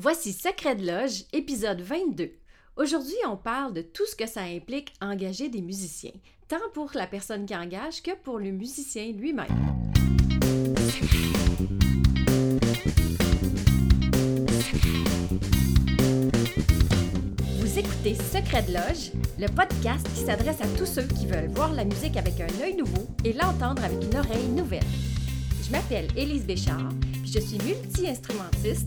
Voici Secret de Loge, épisode 22. Aujourd'hui, on parle de tout ce que ça implique engager des musiciens, tant pour la personne qui engage que pour le musicien lui-même. Vous écoutez Secret de Loge, le podcast qui s'adresse à tous ceux qui veulent voir la musique avec un œil nouveau et l'entendre avec une oreille nouvelle. Je m'appelle Élise Béchard, puis je suis multi-instrumentiste,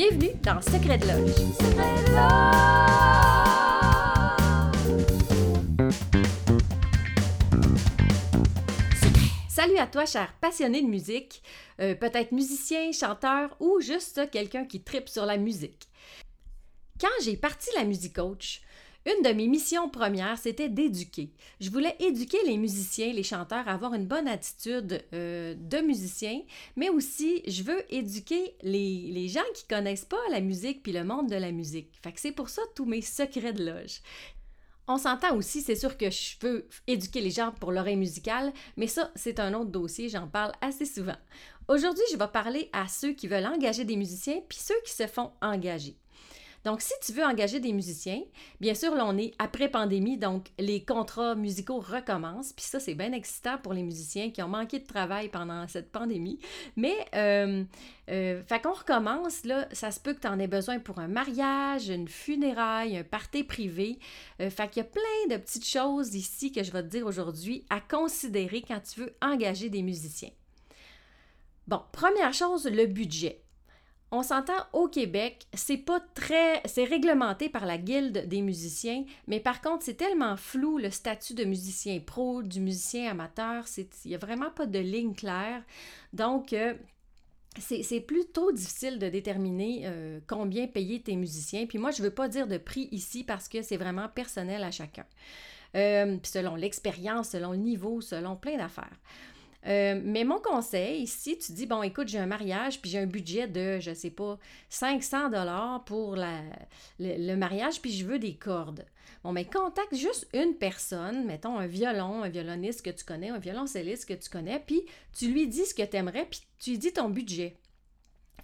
Bienvenue dans Secret Loge. Salut à toi, cher passionné de musique, euh, peut-être musicien, chanteur ou juste quelqu'un qui tripe sur la musique. Quand j'ai parti la musique coach, une de mes missions premières, c'était d'éduquer. Je voulais éduquer les musiciens, les chanteurs à avoir une bonne attitude euh, de musicien, mais aussi je veux éduquer les, gens qui connaissent pas la musique puis le monde de la musique. Fait que c'est pour ça tous mes secrets de loge. On s'entend aussi, c'est sûr que je veux éduquer les gens pour l'oreille musicale, mais ça, c'est un autre dossier, j'en parle assez souvent. Aujourd'hui, je vais parler à ceux qui veulent engager des musiciens puis ceux qui se font engager. Donc, si tu veux engager des musiciens, bien sûr, là, on est après pandémie, donc les contrats musicaux recommencent. Puis ça, c'est bien excitant pour les musiciens qui ont manqué de travail pendant cette pandémie. Mais, euh, euh, fait qu'on recommence, là, ça se peut que tu en aies besoin pour un mariage, une funéraille, un party privé. Euh, fait qu'il y a plein de petites choses ici que je vais te dire aujourd'hui à considérer quand tu veux engager des musiciens. Bon, première chose, le budget on s'entend au Québec, c'est pas très. C'est réglementé par la Guilde des musiciens, mais par contre, c'est tellement flou le statut de musicien pro, du musicien amateur, il n'y a vraiment pas de ligne claire. Donc, euh, c'est plutôt difficile de déterminer euh, combien payer tes musiciens. Puis moi, je ne veux pas dire de prix ici parce que c'est vraiment personnel à chacun. Euh, selon l'expérience, selon le niveau, selon plein d'affaires. Euh, mais mon conseil, si tu dis, bon, écoute, j'ai un mariage, puis j'ai un budget de, je sais pas, 500 dollars pour la, le, mariage, puis je veux des cordes. Bon, mais contacte juste une personne, mettons un violon, un violoniste que tu connais, un violoncelliste que tu connais, puis tu lui dis ce que tu aimerais, puis tu lui dis ton budget.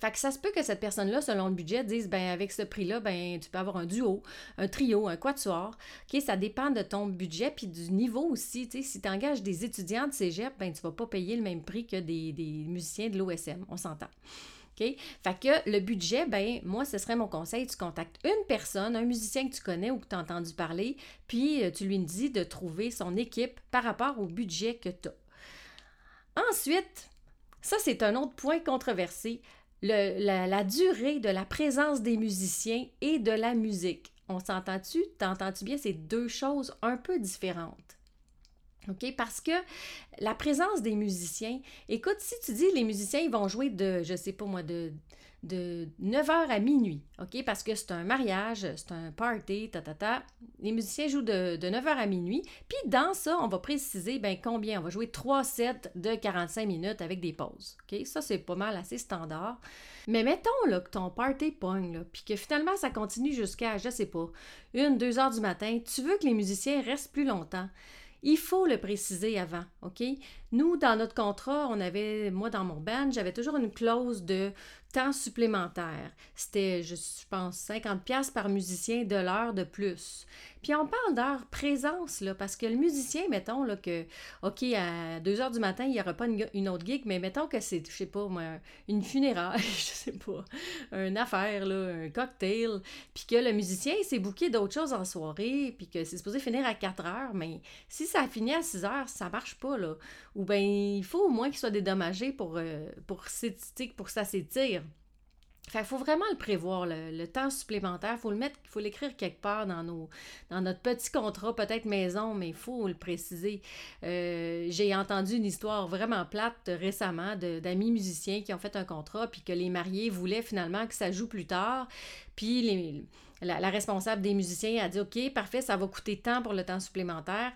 Fait que ça se peut que cette personne-là, selon le budget, dise ben avec ce prix-là, ben tu peux avoir un duo, un trio, un quatuor. OK, ça dépend de ton budget puis du niveau aussi, si tu engages des étudiants de cégep, ben tu vas pas payer le même prix que des, musiciens de l'OSM, on s'entend. Fait que le budget, ben moi, ce serait mon conseil. Tu contactes une personne, un musicien que tu connais ou que tu as entendu parler, puis euh, tu lui dis de trouver son équipe par rapport au budget que tu as. Ensuite, ça, c'est un autre point controversé la, durée de la présence des musiciens et de la musique. On s'entend-tu? T'entends-tu bien? C'est deux choses un peu différentes. OK? Parce que la présence des musiciens, écoute, si tu dis les musiciens, ils vont jouer de, je sais pas moi, de de 9h à minuit, OK? Parce que c'est un mariage, c'est un party, ta, ta, ta. Les musiciens jouent de, 9h à minuit. Puis dans ça, on va préciser ben, combien? On va jouer 3 sets de 45 minutes avec des pauses, OK? Ça, c'est pas mal assez standard. Mais mettons là, que ton party pogne, puis que finalement, ça continue jusqu'à, je sais pas, 1, 2 heures du matin. Tu veux que les musiciens restent plus longtemps. Il faut le préciser avant, OK? Nous, dans notre contrat, on avait, moi, dans mon band, j'avais toujours une clause de temps supplémentaire. C'était, je pense, 50$ par musicien de l'heure de plus. Puis on parle d'heure présence, là, parce que le musicien, mettons, là, que, OK, à 2 heures du matin, il n'y aura pas une, autre gig, mais mettons que c'est, je sais pas, moi, une funéraille, je sais pas, une affaire, là, un cocktail, puis que le musicien s'est booké d'autres choses en soirée, puis que c'est supposé finir à 4 heures, mais si ça a fini à 6 heures, ça marche pas, là ou bien il faut au moins qu'il soit dédommagé pour, euh, pour, pour ça s'étire. Fait faut vraiment le prévoir, le, temps supplémentaire. Il faut le mettre, faut l'écrire quelque part dans, nos, dans notre petit contrat, peut-être maison, mais il faut le préciser. Euh, j'ai entendu une histoire vraiment plate récemment d'amis musiciens qui ont fait un contrat, puis que les mariés voulaient finalement que ça joue plus tard. Puis les, la, responsable des musiciens a dit OK, parfait, ça va coûter tant pour le temps supplémentaire.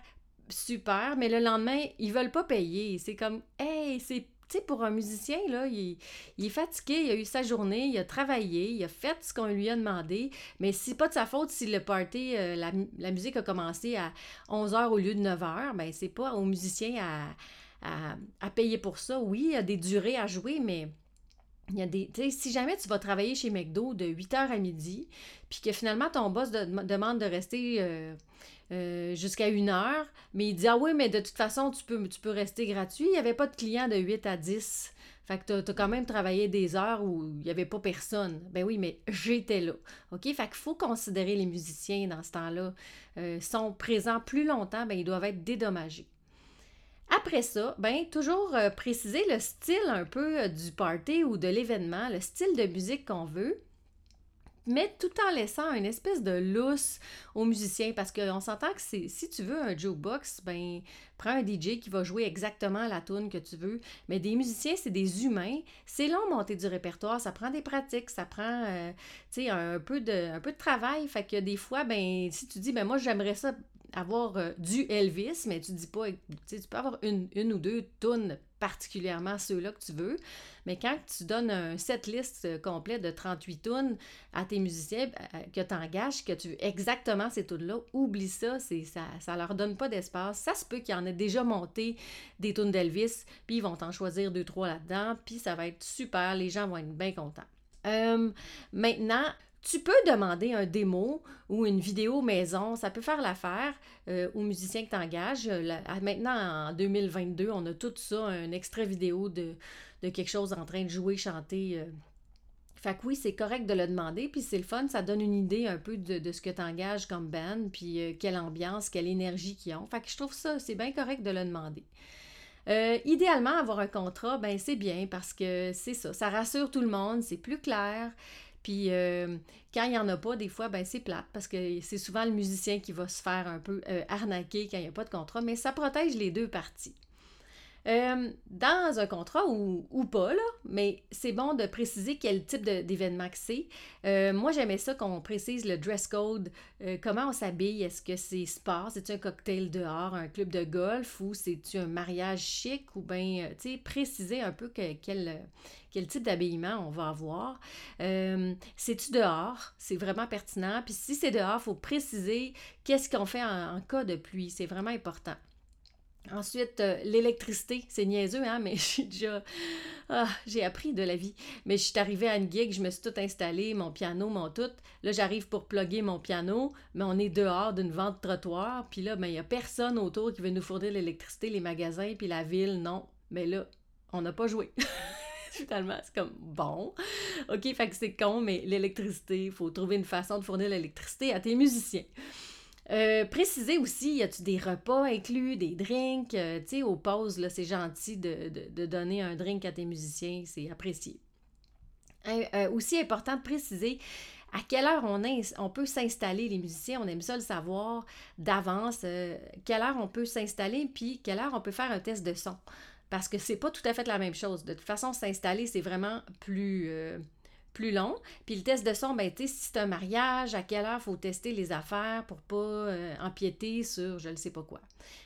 Super, mais le lendemain, ils veulent pas payer. C'est comme, hey, c'est pour un musicien, il, est fatigué, il a eu sa journée, il a travaillé, il a fait ce qu'on lui a demandé, mais c'est pas de sa faute si le party, euh, la, musique a commencé à 11h au lieu de 9h, ben c'est pas au musicien à, à, payer pour ça. Oui, il y a des durées à jouer, mais il y a des, si jamais tu vas travailler chez McDo de 8h à midi, puis que finalement ton boss demande de rester euh, euh, jusqu'à une heure, mais il dit Ah oui, mais de toute façon, tu peux, rester gratuit. Il n'y avait pas de clients de 8 à 10. Fait que tu as, quand même travaillé des heures où il n'y avait pas personne. Ben oui, mais j'étais là. OK? Fait qu'il faut considérer les musiciens dans ce temps-là. Euh, sont présents plus longtemps, ben ils doivent être dédommagés. Après ça, ben toujours euh, préciser le style un peu du party ou de l'événement, le style de musique qu'on veut, mais tout en laissant une espèce de lousse aux musiciens parce qu'on s'entend que si tu veux un jukebox, ben prends un DJ qui va jouer exactement la tune que tu veux, mais des musiciens, c'est des humains, c'est long monter du répertoire, ça prend des pratiques, ça prend euh, un peu de un peu de travail, fait que des fois ben si tu dis ben moi j'aimerais ça avoir euh, du Elvis, mais tu dis pas, tu peux avoir une, une ou deux tunes particulièrement ceux-là que tu veux, mais quand tu donnes un set list euh, complet de 38 tunes à tes musiciens euh, que tu engages, que tu veux exactement ces tunes-là, oublie ça, ça, ça leur donne pas d'espace. Ça se peut qu'il y en ait déjà monté des tunes d'Elvis, puis ils vont t'en choisir deux, trois là-dedans, puis ça va être super, les gens vont être bien contents. maintenant, tu peux demander un démo ou une vidéo maison, ça peut faire l'affaire euh, aux musiciens que tu engages. Maintenant, en 2022, on a tout ça, un extrait vidéo de, quelque chose en train de jouer, chanter. Euh. Fait oui, c'est correct de le demander, puis c'est le fun, ça donne une idée un peu de, ce que tu engages comme band, puis euh, quelle ambiance, quelle énergie qu'ils ont. Fait que je trouve ça, c'est bien correct de le demander. idéalement, avoir un contrat, ben c'est bien parce que c'est ça, ça rassure tout le monde, c'est plus clair. Puis euh, quand il n'y en a pas, des fois, ben c'est plate parce que c'est souvent le musicien qui va se faire un peu euh, arnaquer quand il n'y a pas de contrat, mais ça protège les deux parties. Euh, dans un contrat ou, pas, là, mais c'est bon de préciser quel type d'événement que c'est. Euh, moi, j'aimais ça qu'on précise le dress code, euh, comment on s'habille? Est-ce que c'est sport, c'est-tu un cocktail dehors, un club de golf ou c'est-tu un mariage chic? Ou bien, tu sais, préciser un peu quel, quel type d'habillement on va avoir. c'est-tu dehors? C'est vraiment pertinent. Puis si c'est dehors, il faut préciser qu'est-ce qu'on fait en cas de pluie. C'est vraiment important. Ensuite, euh, l'électricité, c'est niaiseux, hein, mais j'ai déjà... Ah, j'ai appris de la vie. Mais je suis arrivée à une gig, je me suis tout installé, mon piano, mon tout. Là, j'arrive pour plugger mon piano, mais on est dehors d'une vente trottoir. Puis là, ben, il n'y a personne autour qui veut nous fournir l'électricité, les magasins, puis la ville, non. Mais là, on n'a pas joué. Finalement, c'est comme bon. OK, fait que c'est con, mais l'électricité, il faut trouver une façon de fournir l'électricité à tes musiciens. Euh, préciser aussi, y a-tu des repas inclus, des drinks? Euh, tu sais, aux pauses, c'est gentil de, donner un drink à tes musiciens, c'est apprécié. Euh, aussi important de préciser à quelle heure on, on peut s'installer, les musiciens, on aime ça le savoir d'avance, quelle heure on peut s'installer, puis quelle heure on peut faire un test de son. Parce que c'est pas tout à fait la même chose. De toute façon, s'installer, c'est vraiment plus plus long. Puis le test de son, ben, tu si c'est un mariage, à quelle heure faut tester les affaires pour pas euh, empiéter sur je ne sais pas quoi.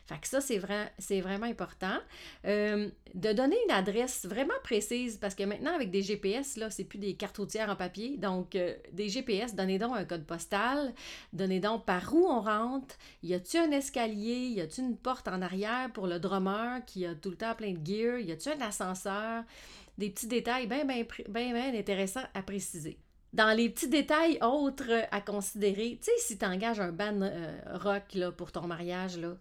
Fait que ça, c'est, vrai, c'est vraiment important. Euh, de donner une adresse vraiment précise, parce que maintenant, avec des GPS, là, c'est plus des cartes routières en papier. Donc, euh, des GPS, donnez donc un code postal, donnez donc par où on rentre, y a-tu un escalier, y a-tu une porte en arrière pour le drummer qui a tout le temps plein de gear, y a-tu un ascenseur, des petits détails bien, bien, intéressants à préciser. Dans les petits détails autres à considérer, tu sais, si tu engages un band euh, rock là, pour ton mariage, là,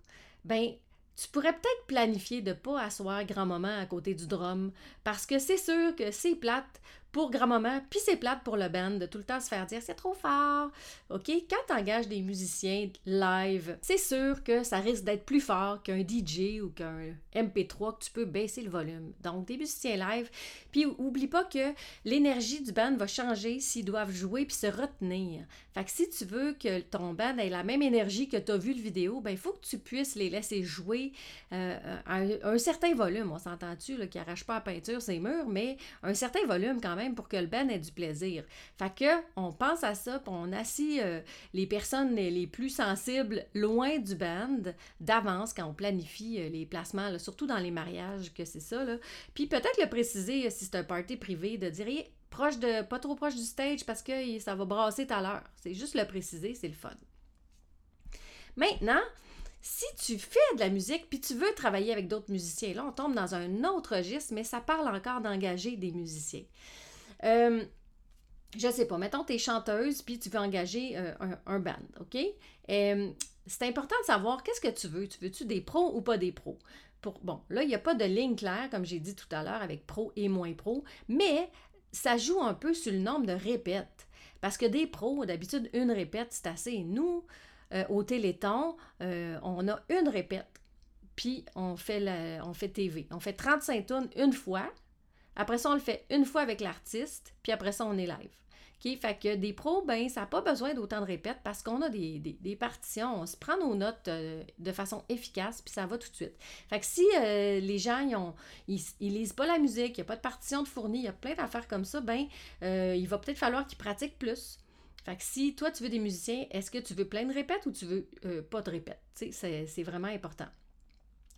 ben, tu pourrais peut-être planifier de pas asseoir grand-maman à côté du drum, parce que c'est sûr que c'est plate pour grand-maman, puis c'est plate pour le band de tout le temps se faire dire c'est trop fort. OK? Quand tu engages des musiciens live, c'est sûr que ça risque d'être plus fort qu'un DJ ou qu'un MP3 que tu peux baisser le volume. Donc, des musiciens live. Puis, oublie pas que l'énergie du band va changer s'ils doivent jouer puis se retenir. Fait que si tu veux que ton band ait la même énergie que tu as vu le vidéo, ben il faut que tu puisses les laisser jouer euh, à un, certain volume. On s'entend-tu, qui n'arrache pas la peinture, ces murs, mais un certain volume quand même pour que le band ait du plaisir. Fait que on pense à ça, puis on assit euh, les personnes les, plus sensibles loin du band d'avance quand on planifie euh, les placements, surtout dans les mariages que c'est ça. Puis peut-être le préciser si c'est un party privé, de dire proche de, pas trop proche du stage parce que ça va brasser tout à l'heure. C'est juste le préciser, c'est le fun. Maintenant, si tu fais de la musique puis tu veux travailler avec d'autres musiciens, là, on tombe dans un autre registre, mais ça parle encore d'engager des musiciens. Euh, je sais pas, mettons, tu es chanteuse puis tu veux engager euh, un, band, OK? Euh, c'est important de savoir qu'est-ce que tu veux. Tu veux-tu des pros ou pas des pros? Pour, bon, là, il n'y a pas de ligne claire, comme j'ai dit tout à l'heure, avec pro et moins pro, mais ça joue un peu sur le nombre de répètes. Parce que des pros, d'habitude, une répète, c'est assez. Nous, euh, au Téléthon, on a une répète, puis on fait, on fait TV. On fait 35 tonnes une fois. Après ça, on le fait une fois avec l'artiste, puis après ça, on est live. Fait que des pros, ben, ça n'a pas besoin d'autant de répètes parce qu'on a des, partitions, on se prend nos notes euh, de façon efficace, puis ça va tout de suite. Fait que si les gens, ils, lisent pas la musique, il n'y a pas de partition de fournie, il y a plein d'affaires comme ça, ben, il va peut-être falloir qu'ils pratiquent plus. Fait que si toi, tu veux des musiciens, est-ce que tu veux plein de répètes ou tu veux euh, pas de répètes? C'est vraiment important.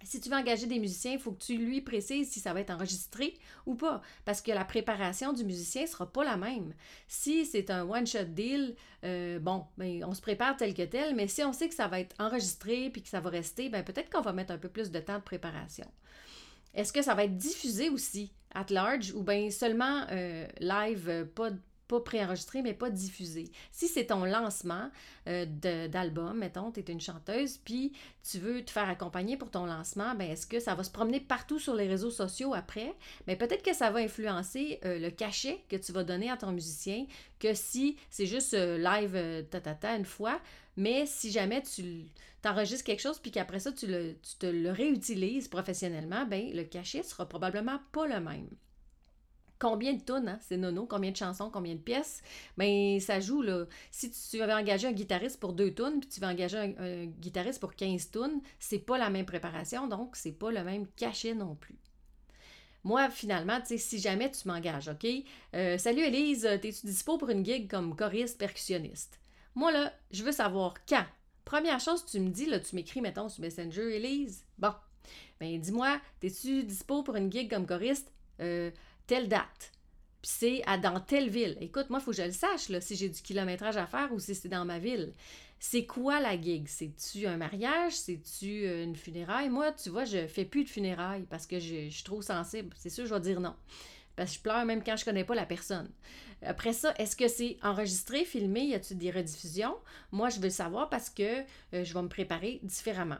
Si tu veux engager des musiciens, il faut que tu lui précises si ça va être enregistré ou pas, parce que la préparation du musicien ne sera pas la même. Si c'est un one-shot deal, euh, bon, ben, on se prépare tel que tel, mais si on sait que ça va être enregistré puis que ça va rester, ben, peut-être qu'on va mettre un peu plus de temps de préparation. Est-ce que ça va être diffusé aussi, at large, ou bien seulement euh, live, pas, pas préenregistré, mais pas diffusé. Si c'est ton lancement euh, d'album, mettons, tu es une chanteuse, puis tu veux te faire accompagner pour ton lancement, ben est-ce que ça va se promener partout sur les réseaux sociaux après? Mais ben, peut-être que ça va influencer euh, le cachet que tu vas donner à ton musicien, que si c'est juste euh, live ta, ta, ta, une fois, mais si jamais tu t'enregistres quelque chose, puis qu'après ça, tu, le, tu te le réutilises professionnellement, ben le cachet sera probablement pas le même combien de tonnes, hein? c'est nono, combien de chansons, combien de pièces, mais ça joue, là. Si tu avais engagé un guitariste pour deux tonnes, puis tu vas engager un, guitariste pour 15 tonnes, c'est pas la même préparation, donc c'est pas le même cachet non plus. Moi, finalement, tu sais, si jamais tu m'engages, OK? Euh, salut Elise, t'es-tu dispo pour une gig comme choriste percussionniste? Moi, là, je veux savoir quand. Première chose, tu me dis, là, tu m'écris, mettons, sur Messenger, Elise. Bon. Ben, dis-moi, t'es-tu dispo pour une gig comme choriste? Euh, telle date. Puis c'est dans telle ville. Écoute, moi, il faut que je le sache, là, si j'ai du kilométrage à faire ou si c'est dans ma ville. C'est quoi la gig? C'est-tu un mariage? C'est-tu euh, une funéraille? Moi, tu vois, je fais plus de funérailles parce que je, suis trop sensible. C'est sûr, je vais dire non. Parce que je pleure même quand je connais pas la personne. Après ça, est-ce que c'est enregistré, filmé? Y a-t-il des rediffusions? Moi, je veux le savoir parce que euh, je vais me préparer différemment.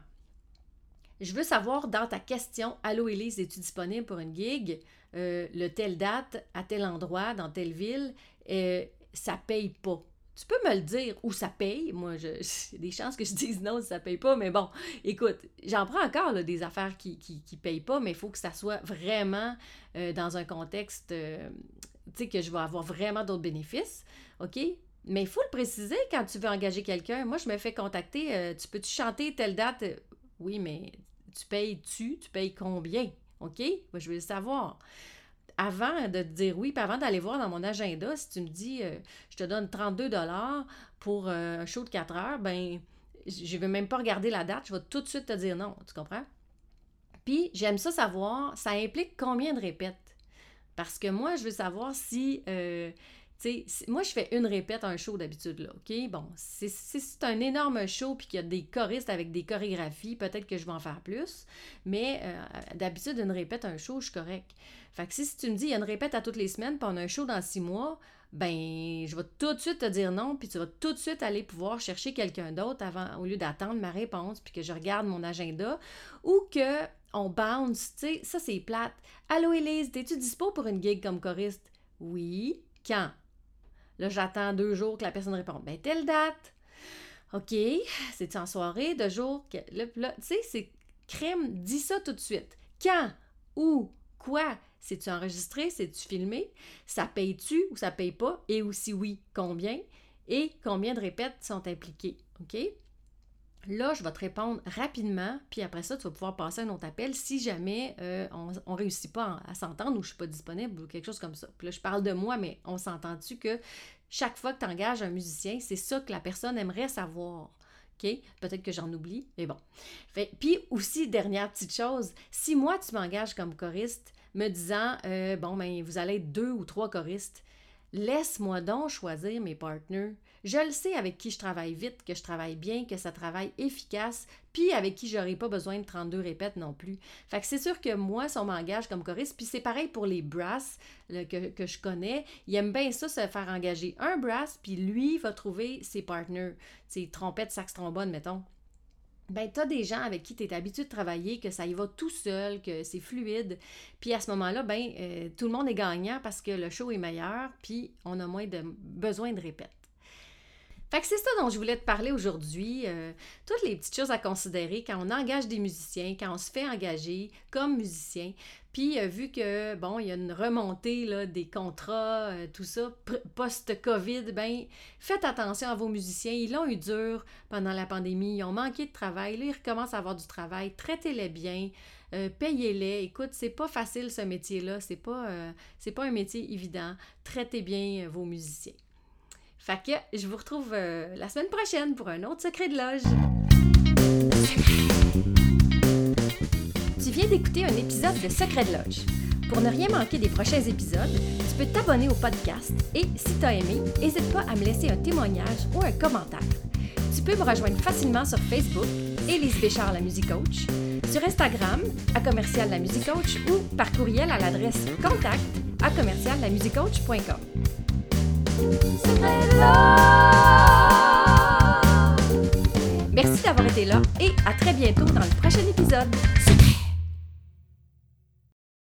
Je veux savoir dans ta question, Allô Élise, es-tu disponible pour une gig? Euh, le telle date, à tel endroit, dans telle ville, euh, ça paye pas. Tu peux me le dire où ça paye? Moi, a des chances que je dise non si ça paye pas, mais bon, écoute, j'en prends encore des affaires qui, qui, payent pas, mais il faut que ça soit vraiment euh, dans un contexte, tu sais, que je vais avoir vraiment d'autres bénéfices, OK? Mais il faut le préciser quand tu veux engager quelqu'un. Moi, je me fais contacter, tu peux-tu chanter telle date? Oui, mais tu payes-tu? Tu payes combien? OK? Je veux le savoir. Avant de te dire oui, puis avant d'aller voir dans mon agenda, si tu me dis euh, je te donne 32 pour euh, un show de 4 heures, ben je ne vais même pas regarder la date, je vais tout de suite te dire non. Tu comprends? Puis j'aime ça savoir, ça implique combien de répètes? Parce que moi, je veux savoir si euh, moi, je fais une répète un show d'habitude, là, OK? Bon, si c'est un énorme show puis qu'il y a des choristes avec des chorégraphies, peut-être que je vais en faire plus, mais euh, d'habitude, une répète un show, je suis correct. Fait que si, tu me dis, il y a une répète à toutes les semaines puis un show dans six mois, ben, je vais tout de suite te dire non, puis tu vas tout de suite aller pouvoir chercher quelqu'un d'autre avant, au lieu d'attendre ma réponse, puis que je regarde mon agenda, ou que on bounce, tu sais, ça c'est plate. Allô Élise, es-tu dispo pour une gig comme choriste? Oui. Quand? Là, j'attends deux jours que la personne réponde. Ben, telle date. OK, c'est en soirée, deux jours. Que... Là, tu sais, c'est crème, dis ça tout de suite. Quand? Où? Quoi? C'est-tu enregistré? C'est-tu filmé? Ça paye-tu ou ça paye pas? Et aussi, oui, combien? Et combien de répètes sont impliquées? OK? Là, je vais te répondre rapidement, puis après ça, tu vas pouvoir passer un autre appel si jamais euh, on ne réussit pas à, s'entendre ou je ne suis pas disponible ou quelque chose comme ça. Puis là, je parle de moi, mais on s'entend-tu que chaque fois que tu engages un musicien, c'est ça que la personne aimerait savoir. OK? Peut-être que j'en oublie, mais bon. Puis aussi, dernière petite chose, si moi, tu m'engages comme choriste, me disant, euh, bon, ben, vous allez être deux ou trois choristes, laisse-moi donc choisir mes partenaires. Je le sais avec qui je travaille vite, que je travaille bien, que ça travaille efficace, puis avec qui j'aurai pas besoin de 32 répètes non plus. Fait que c'est sûr que moi, si on m'engage comme choriste, puis c'est pareil pour les brass que, je connais, ils aiment bien ça, se faire engager un brass, puis lui va trouver ses partners, ses trompettes, sax, trombone, mettons ben, tu as des gens avec qui tu es habitué de travailler, que ça y va tout seul, que c'est fluide. Puis à ce moment-là, ben, euh, tout le monde est gagnant parce que le show est meilleur, puis on a moins de besoin de répète. Fait que c'est ça dont je voulais te parler aujourd'hui. Euh, toutes les petites choses à considérer quand on engage des musiciens, quand on se fait engager comme musicien. Puis euh, vu que, bon, il y a une remontée là, des contrats, euh, tout ça, post-COVID, ben faites attention à vos musiciens. Ils l'ont eu dur pendant la pandémie. Ils ont manqué de travail. Là, ils recommencent à avoir du travail. Traitez-les bien. payez-les. Écoute, c'est pas facile ce métier-là. C'est pas, c'est pas un métier évident. Traitez bien vos musiciens. Fait que je vous retrouve euh, la semaine prochaine pour un autre secret de loge. Tu viens d'écouter un épisode de Secret de Loge. Pour ne rien manquer des prochains épisodes, tu peux t'abonner au podcast et si tu as aimé, n'hésite pas à me laisser un témoignage ou un commentaire. Tu peux me rejoindre facilement sur Facebook, Élise Béchard, la musique coach, sur Instagram, à commercial la musique coach ou par courriel à l'adresse contact à commercial la Merci d'avoir été là et à très bientôt dans le prochain épisode.